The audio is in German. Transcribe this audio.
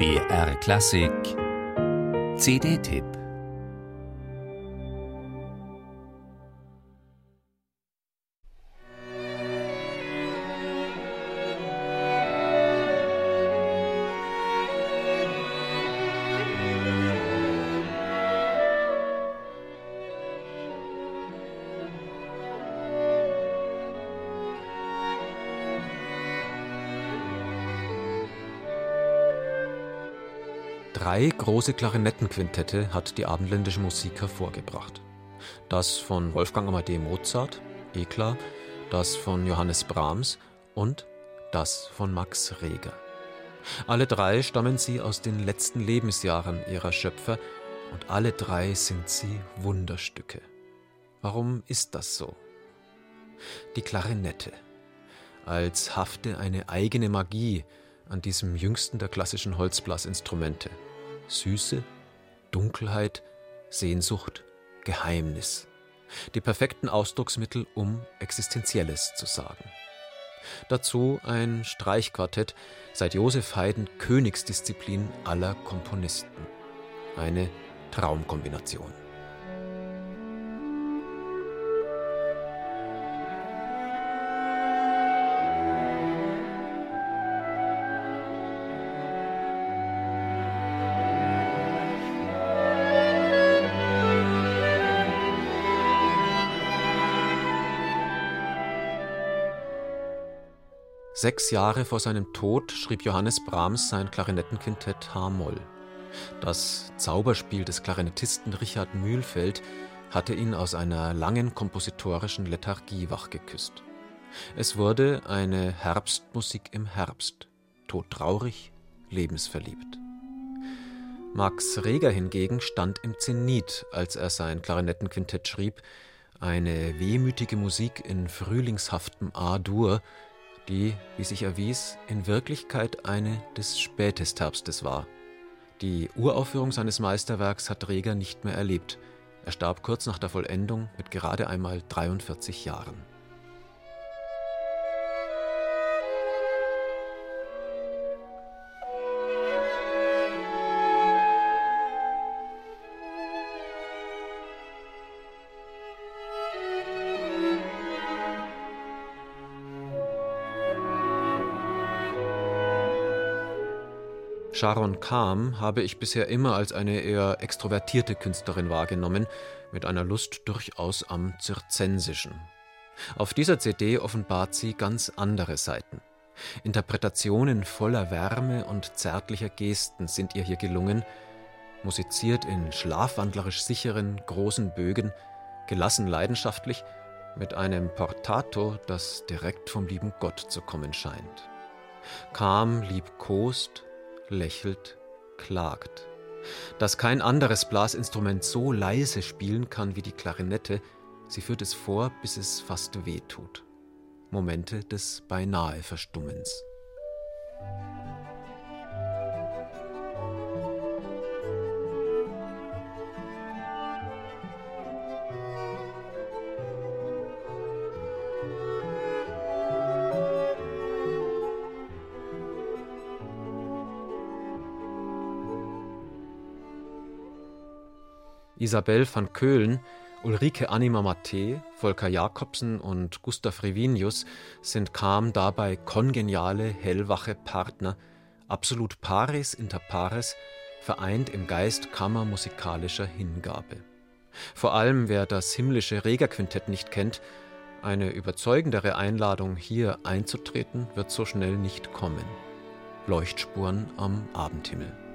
BR Klassik. CD-Tipp Drei große Klarinettenquintette hat die abendländische Musik hervorgebracht. Das von Wolfgang Amadee Mozart, eh klar, das von Johannes Brahms und das von Max Reger. Alle drei stammen sie aus den letzten Lebensjahren ihrer Schöpfer und alle drei sind sie Wunderstücke. Warum ist das so? Die Klarinette. Als hafte eine eigene Magie an diesem jüngsten der klassischen Holzblasinstrumente. Süße, Dunkelheit, Sehnsucht, Geheimnis. Die perfekten Ausdrucksmittel, um Existenzielles zu sagen. Dazu ein Streichquartett, seit Josef Haydn Königsdisziplin aller Komponisten. Eine Traumkombination. Sechs Jahre vor seinem Tod schrieb Johannes Brahms sein Klarinettenquintett H-Moll. Das Zauberspiel des Klarinettisten Richard Mühlfeld hatte ihn aus einer langen kompositorischen Lethargie wachgeküsst. Es wurde eine Herbstmusik im Herbst, todtraurig, lebensverliebt. Max Reger hingegen stand im Zenit, als er sein Klarinettenquintett schrieb, eine wehmütige Musik in frühlingshaftem A-Dur, die, wie sich erwies, in Wirklichkeit eine des Spätestherbstes war. Die Uraufführung seines Meisterwerks hat Reger nicht mehr erlebt. Er starb kurz nach der Vollendung mit gerade einmal 43 Jahren. Sharon Kahn habe ich bisher immer als eine eher extrovertierte Künstlerin wahrgenommen, mit einer Lust durchaus am Zirzensischen. Auf dieser CD offenbart sie ganz andere Seiten. Interpretationen voller Wärme und zärtlicher Gesten sind ihr hier gelungen, musiziert in schlafwandlerisch sicheren, großen Bögen, gelassen leidenschaftlich, mit einem Portato, das direkt vom lieben Gott zu kommen scheint. Kam liebkost, lächelt, klagt. Dass kein anderes Blasinstrument so leise spielen kann wie die Klarinette, sie führt es vor, bis es fast weh tut. Momente des beinahe Verstummens. Isabel van Köhlen, Ulrike Anima Matte, Volker Jakobsen und Gustav Revinius sind Kam dabei kongeniale, hellwache Partner, absolut pares inter pares, vereint im Geist kammermusikalischer Hingabe. Vor allem wer das himmlische Regerquintett nicht kennt, eine überzeugendere Einladung, hier einzutreten, wird so schnell nicht kommen. Leuchtspuren am Abendhimmel.